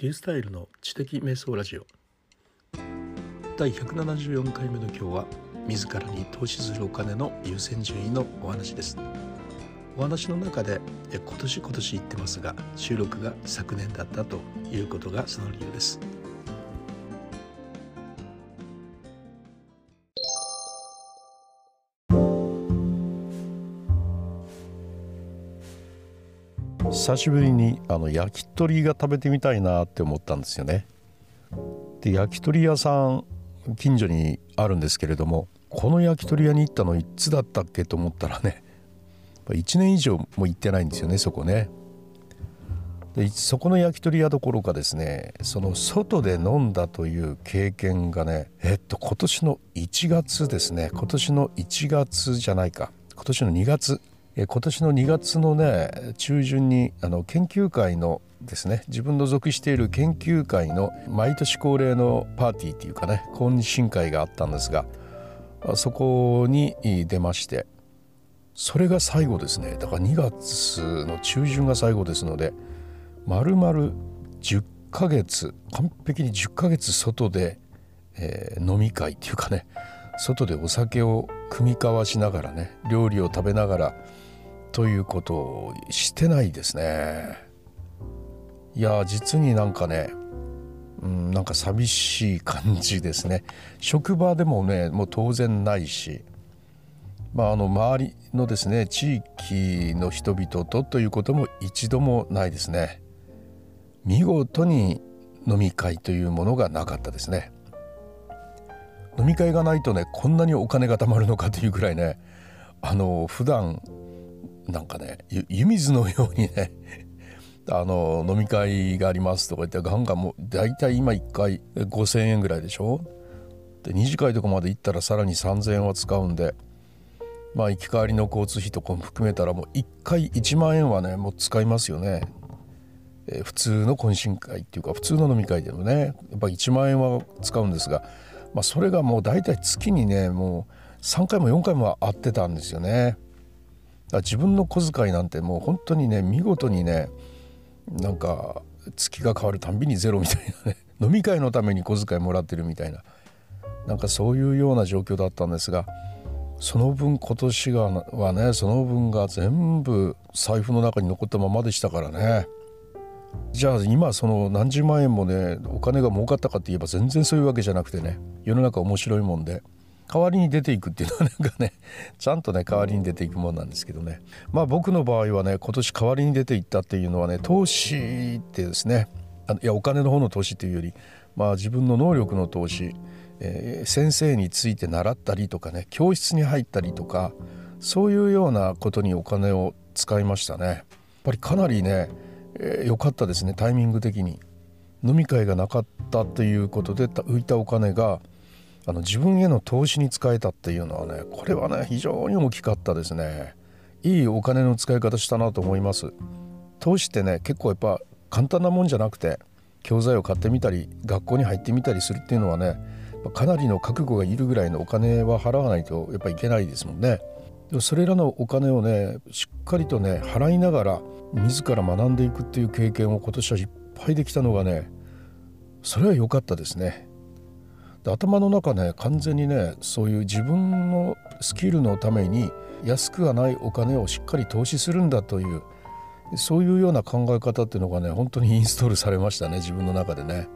リュースタイルの知的瞑想ラジオ。第174回目の今日は自らに投資するお金の優先順位のお話です。お話の中で今年今年言ってますが収録が昨年だったということがその理由です。久しぶりにあの焼き鳥が食べてみたいなって思ったんですよね。で焼き鳥屋さん近所にあるんですけれどもこの焼き鳥屋に行ったのいつだったっけと思ったらね1年以上も行ってないんですよねそこね。でそこの焼き鳥屋どころかですねその外で飲んだという経験がねえっと今年の1月ですね今年の1月じゃないか今年の2月え今年の2月のね中旬にあの研究会のですね自分の属している研究会の毎年恒例のパーティーっていうかね懇親会があったんですがそこに出ましてそれが最後ですね。だから2月の中旬が最後ですので丸々10ヶ月完璧に10ヶ月外で、えー、飲み会っていうかね外でお酒を酌み交わしながらね料理を食べながらということをしてないですね。いや実になんかねうんなんか寂しい感じですね。職場でもねもう当然ないしまああの周りのですね地域の人々とということも一度もないですね。見事に飲み会というものがなかったですね。飲み会がないとねこんなにお金が貯まるのかというぐらいねあの普段なんかね湯水のようにね あの飲み会がありますとか言ってガンガンもう大体今1回5,000円ぐらいでしょ？で2次会とかまで行ったらさらに3,000円は使うんでまあ行き帰りの交通費とかも含めたらもう1回1万円はねもう使いますよね。えー、普通の懇親会っていうか普通の飲み会でもねやっぱ1万円は使うんですが、まあ、それがもう大体月にねもう3回も4回も会ってたんですよね。自分の小遣いなんてもう本当にね見事にねなんか月が変わるたんびにゼロみたいなね 飲み会のために小遣いもらってるみたいななんかそういうような状況だったんですがその分今年がはねその分が全部財布の中に残ったままでしたからね。じゃあ今その何十万円もねお金が儲かったかって言えば全然そういうわけじゃなくてね世の中面白いもんで。代わりに出ていくっていうのはなんかね ちゃんとね代わりに出ていくもんなんですけどね。まあ僕の場合はね今年代わりに出ていったっていうのはね投資ってですね。あいやお金の方の投資っていうよりまあ自分の能力の投資、えー、先生について習ったりとかね教室に入ったりとかそういうようなことにお金を使いましたね。やっぱりかなりね良、えー、かったですねタイミング的に。飲み会がなかったということで浮いたお金があの自分への投資に使えたっていうのはねこれはね非常に大きかったですね。いいお金の使い方したなと思います。投資ってね結構やっぱ簡単なもんじゃなくて教材を買ってみたり学校に入ってみたりするっていうのはねかなりの覚悟がいるぐらいのお金は払わないとやっぱいけないですもんね。でもそれらのお金をねしっかりとね払いながら自ら学んでいくっていう経験を今年はいっぱいできたのがねそれは良かったですね。頭の中ね完全にねそういう自分のスキルのために安くはないお金をしっかり投資するんだというそういうような考え方っていうのがね本当にインストールされましたね自分の中でね。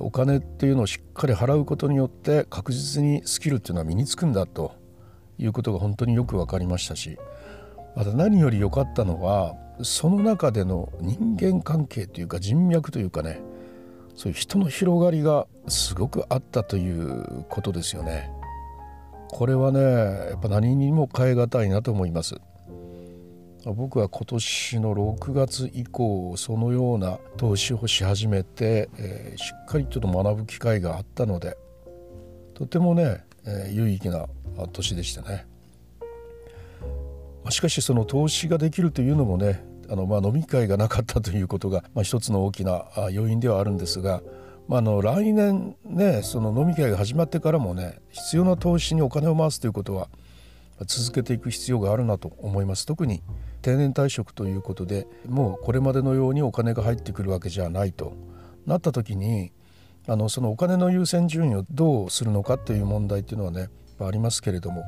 お金っていうのをしっかり払うことによって確実にスキルっていうのは身につくんだということが本当によく分かりましたしまた何より良かったのはその中での人間関係というか人脈というかねそういう人の広がりがすごくあったということですよね。これはねやっぱ何にも代え難いなと思います。僕は今年の6月以降そのような投資をし始めて、えー、しっかりちょっと学ぶ機会があったのでとてもね、えー、有意義な年でしたね。しかしその投資ができるというのもねあのまあ飲み会がなかったということが、まあ、一つの大きな要因ではあるんですが、まあ、あの来年ねその飲み会が始まってからもね必要な投資にお金を回すということは続けていく必要があるなと思います。特に定年退職ということでもうこれまでのようにお金が入ってくるわけじゃないとなった時にあのそのお金の優先順位をどうするのかという問題っていうのはねありますけれども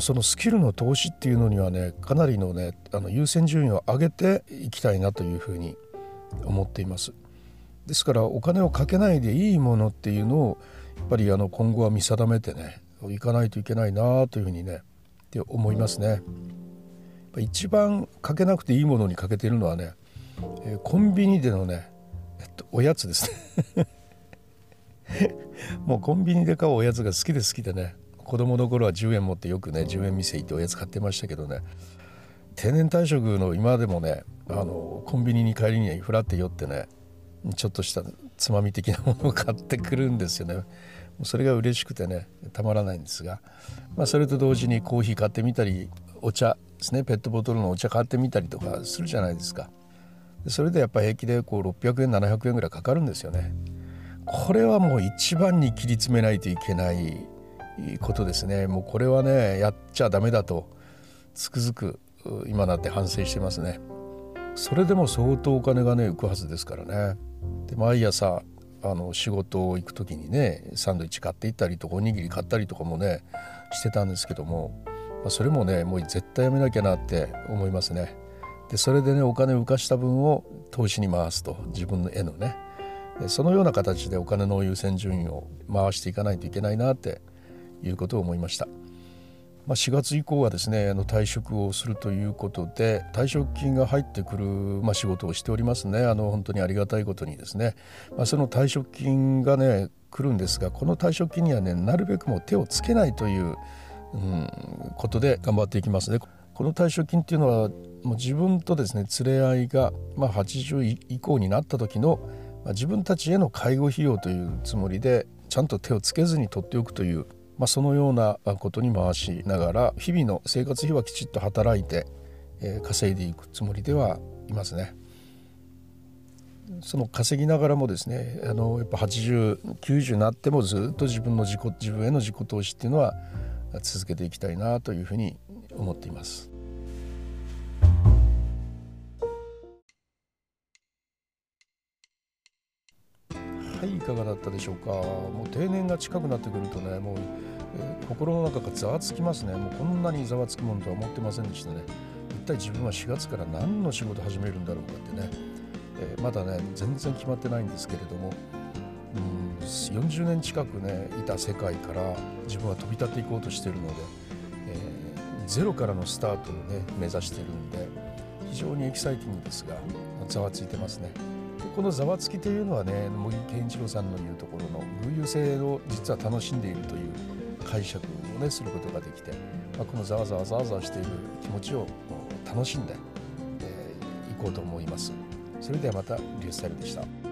そのスキルの投資っていうのにはねかなりのねあの優先順位を上げていきたいなというふうに思っています。ですからお金をかけないでいいものっていうのをやっぱりあの今後は見定めてねいかないといけないなというふうにねって思いますね。一番かけなくていいものにかけているのはね、えー、コンビニでのね、えっと、おやつですね もうコンビニで買うおやつが好きで好きでね子供の頃は10円持ってよくね10円店行っておやつ買ってましたけどね。定年退職の今でもねあのコンビニに帰りにふらって寄ってねちょっとしたつまみ的なものを買ってくるんですよね。それが嬉しくてねたまらないんですが、まあ、それと同時にコーヒー買ってみたりお茶ですねペットボトルのお茶買ってみたりとかするじゃないですか。それでやっぱ平気でこう600円700円ぐらいかかるんですよね。これはもう一番に切り詰めないといけないことですね。もうこれはねやっちゃダメだとつくづく今なって反省してますね。それでも相当お金がね浮くはずですからね。で毎朝あの仕事行く時にねサンドイッチ買っていったりとかおにぎり買ったりとかもねしてたんですけども、まあ、それもねもう絶対やめなきゃなって思いますね。でそれでねお金を浮かした分を投資に回すと自分の絵のね。そのような形でお金の優先順位を回していかないといけないなっていうことを思いました。まあ、4月以降はですねあの退職をするということで退職金が入ってくる、まあ、仕事をしておりますねあの本当にありがたいことにですね、まあ、その退職金がね来るんですがこの退職金にはねなるべくも手をつけないという、うん、ことで頑張っていきますね。この退職金っていうのはもう自分とですね連れ合いが、まあ、80以降になった時の、まあ、自分たちへの介護費用というつもりでちゃんと手をつけずに取っておくというまあ、そのようなことに回しながら日々の生活費はきちっと働いて、えー、稼いでいくつもりではいますね。その稼ぎながらもですねあのやっぱ8090になってもずっと自分の自己自分への自己投資っていうのは続けていきたいなというふうに思っています。はいいかがだったでしょうか。もう定年が近くなってくるとねもう、えー、心の中がざわつきますね。もうこんなにざわつくものとは思ってませんでしたね。一体自分は4月から何の仕事始めるんだろうかってね、えー、まだね全然決まってないんですけれどもうん40年近くねいた世界から自分は飛び立っていこうとしているので、えー、ゼロからのスタートをね目指しているんで非常にエキサイティングですがざわついてますね。このざわつきというのはね茂木健一郎さんの言うところの偶有性を実は楽しんでいるという解釈をねすることができて、まあ、このざわざわざわざわしている気持ちを楽しんでい、えー、こうと思います。それではまたリュースタイルでした。